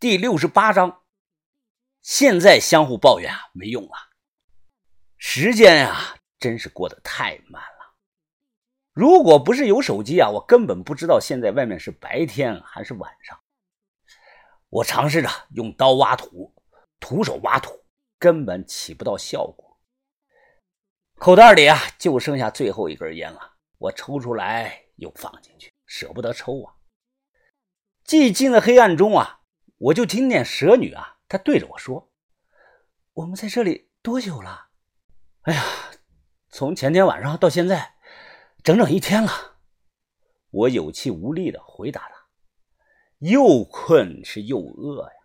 第六十八章。现在相互抱怨啊，没用了。时间啊，真是过得太慢了。如果不是有手机啊，我根本不知道现在外面是白天还是晚上。我尝试着用刀挖土，徒手挖土根本起不到效果。口袋里啊，就剩下最后一根烟了。我抽出来又放进去，舍不得抽啊。寂静的黑暗中啊，我就听见蛇女啊，她对着我说：“我们在这里多久了？”哎呀，从前天晚上到现在，整整一天了。我有气无力的回答她：“又困是又饿呀。”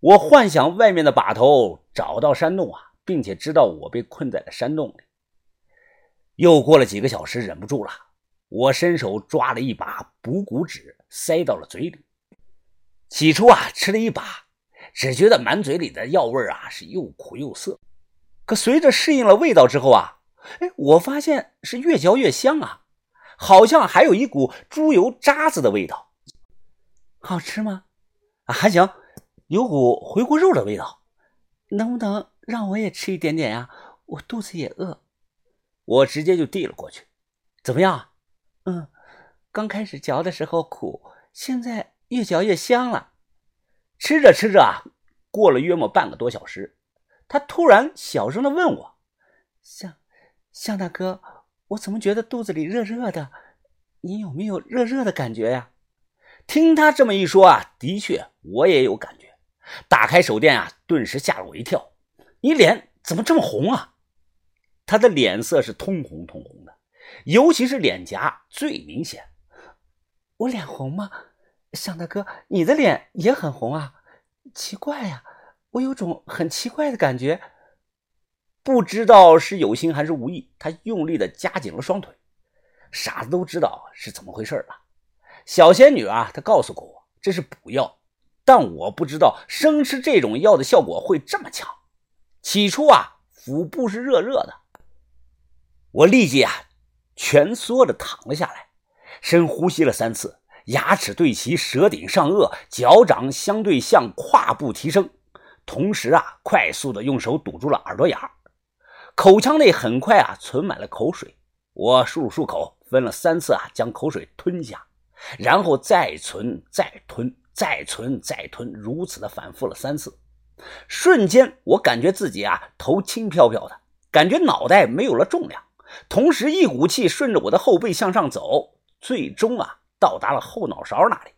我幻想外面的把头找到山洞啊。并且知道我被困在了山洞里。又过了几个小时，忍不住了，我伸手抓了一把补骨脂，塞到了嘴里。起初啊，吃了一把，只觉得满嘴里的药味啊是又苦又涩。可随着适应了味道之后啊，哎，我发现是越嚼越香啊，好像还有一股猪油渣子的味道。好吃吗？啊，还行，有股回锅肉的味道。能不能？让我也吃一点点呀，我肚子也饿。我直接就递了过去，怎么样？嗯，刚开始嚼的时候苦，现在越嚼越香了。吃着吃着啊，过了约莫半个多小时，他突然小声的问我：“向向大哥，我怎么觉得肚子里热热的？你有没有热热的感觉呀？”听他这么一说啊，的确我也有感觉。打开手电啊，顿时吓了我一跳。你脸怎么这么红啊？他的脸色是通红通红的，尤其是脸颊最明显。我脸红吗？向大哥，你的脸也很红啊，奇怪呀，我有种很奇怪的感觉。不知道是有心还是无意，他用力的夹紧了双腿。傻子都知道是怎么回事了。小仙女啊，她告诉过我这是补药，但我不知道生吃这种药的效果会这么强。起初啊，腹部是热热的，我立即啊蜷缩着躺了下来，深呼吸了三次，牙齿对齐，舌顶上颚，脚掌相对向胯部提升，同时啊，快速的用手堵住了耳朵眼儿，口腔内很快啊存满了口水，我漱漱口，分了三次啊将口水吞下，然后再存，再吞，再存，再吞，如此的反复了三次。瞬间，我感觉自己啊头轻飘飘的，感觉脑袋没有了重量，同时一股气顺着我的后背向上走，最终啊到达了后脑勺那里。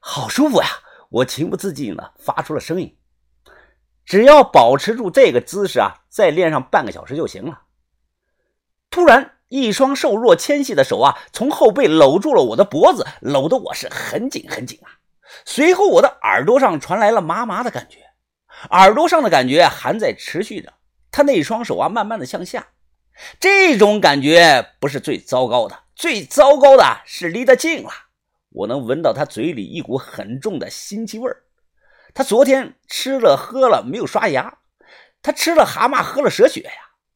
好舒服呀！我情不自禁的发出了声音。只要保持住这个姿势啊，再练上半个小时就行了。突然，一双瘦弱纤细的手啊从后背搂住了我的脖子，搂得我是很紧很紧啊。随后，我的耳朵上传来了麻麻的感觉，耳朵上的感觉还在持续着。他那双手啊，慢慢的向下，这种感觉不是最糟糕的，最糟糕的是离得近了，我能闻到他嘴里一股很重的腥气味儿他昨天吃了喝了没有刷牙，他吃了蛤蟆喝了蛇血呀！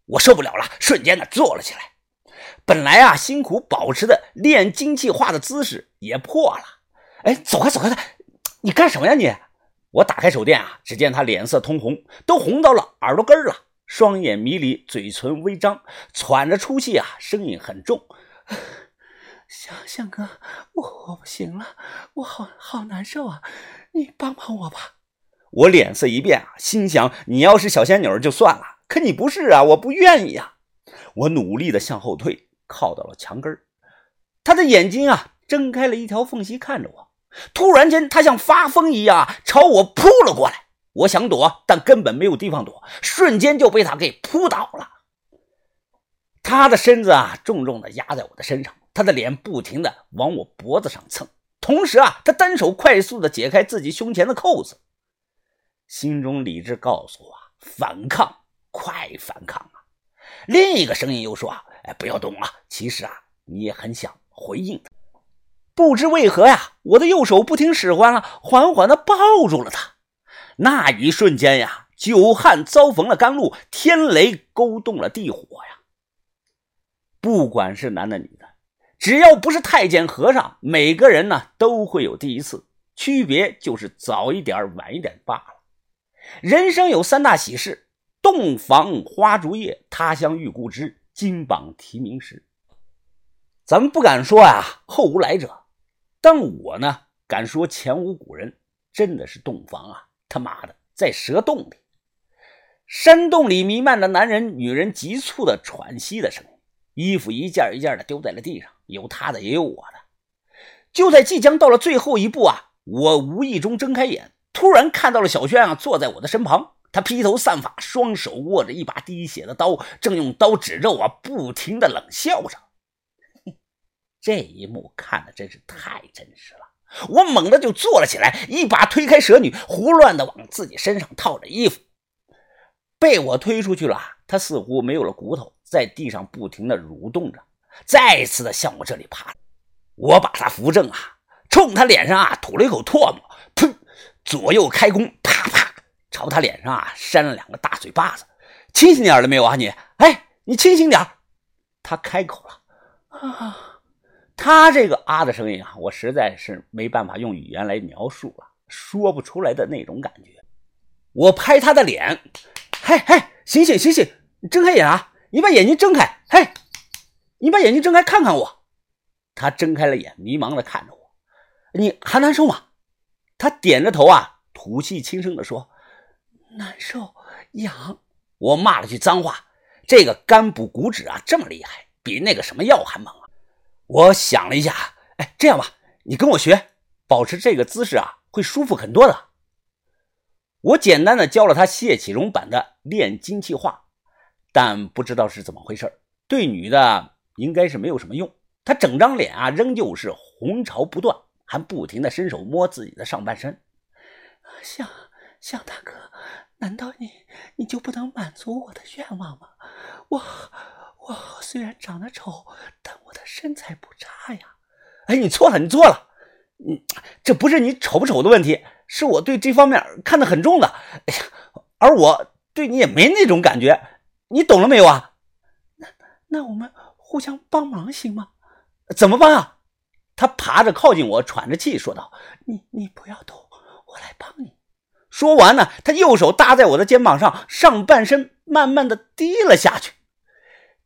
我受不了了，瞬间的坐了起来。本来啊，辛苦保持的练精气化的姿势也破了。哎，走开，走开的！你干什么呀你？我打开手电啊，只见他脸色通红，都红到了耳朵根儿了，双眼迷离，嘴唇微张，喘着粗气啊，声音很重。向向哥，我我不行了，我好好难受啊！你帮帮我吧！我脸色一变啊，心想：你要是小仙女就算了，可你不是啊，我不愿意啊！我努力的向后退，靠到了墙根他的眼睛啊，睁开了一条缝隙，看着我。突然间，他像发疯一样朝我扑了过来。我想躲，但根本没有地方躲，瞬间就被他给扑倒了。他的身子啊，重重的压在我的身上，他的脸不停的往我脖子上蹭，同时啊，他单手快速的解开自己胸前的扣子。心中理智告诉我：反抗，快反抗啊！另一个声音又说：“哎，不要动啊！其实啊，你也很想回应的。”不知为何呀，我的右手不听使唤了，缓缓的抱住了他。那一瞬间呀，久旱遭逢了甘露，天雷勾动了地火呀。不管是男的女的，只要不是太监和尚，每个人呢都会有第一次，区别就是早一点晚一点罢了。人生有三大喜事：洞房花烛夜、他乡遇故知、金榜题名时。咱们不敢说啊，后无来者，但我呢敢说前无古人，真的是洞房啊！他妈的，在蛇洞里，山洞里弥漫着男人、女人急促的喘息的声音，衣服一件一件的丢在了地上。有他的，也有我的。就在即将到了最后一步啊，我无意中睁开眼，突然看到了小轩啊，坐在我的身旁。他披头散发，双手握着一把滴血的刀，正用刀指着我，不停的冷笑着。这一幕看的真是太真实了。我猛地就坐了起来，一把推开蛇女，胡乱的往自己身上套着衣服。被我推出去了，他似乎没有了骨头，在地上不停的蠕动着。再次的向我这里爬，我把他扶正啊，冲他脸上啊吐了一口唾沫，噗，左右开弓，啪啪，朝他脸上啊扇了两个大嘴巴子。清醒点了没有啊你？哎，你清醒点他开口了啊，他这个啊的声音啊，我实在是没办法用语言来描述了，说不出来的那种感觉。我拍他的脸，嘿嘿，醒醒醒醒，睁开眼啊，你把眼睛睁开，嘿。你把眼睛睁开看看我，他睁开了眼，迷茫的看着我。你还难受吗？他点着头啊，吐气轻声的说：“难受，痒。”我骂了句脏话。这个肝补骨脂啊，这么厉害，比那个什么药还猛啊！我想了一下，哎，这样吧，你跟我学，保持这个姿势啊，会舒服很多的。我简单的教了他谢启荣版的练精气化，但不知道是怎么回事对女的。应该是没有什么用，他整张脸啊仍旧是红潮不断，还不停的伸手摸自己的上半身。向向大哥，难道你你就不能满足我的愿望吗？我我虽然长得丑，但我的身材不差呀。哎，你错了，你错了，嗯，这不是你丑不丑的问题，是我对这方面看得很重的。哎呀，而我对你也没那种感觉，你懂了没有啊？那那我们。互相帮忙行吗？怎么帮啊？他爬着靠近我，喘着气说道：“你你不要动，我来帮你。”说完呢，他右手搭在我的肩膀上，上半身慢慢的低了下去。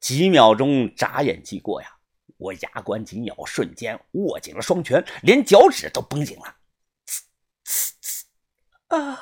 几秒钟眨眼即过呀，我牙关紧咬，瞬间握紧了双拳，连脚趾都绷紧了。呲呲呲啊！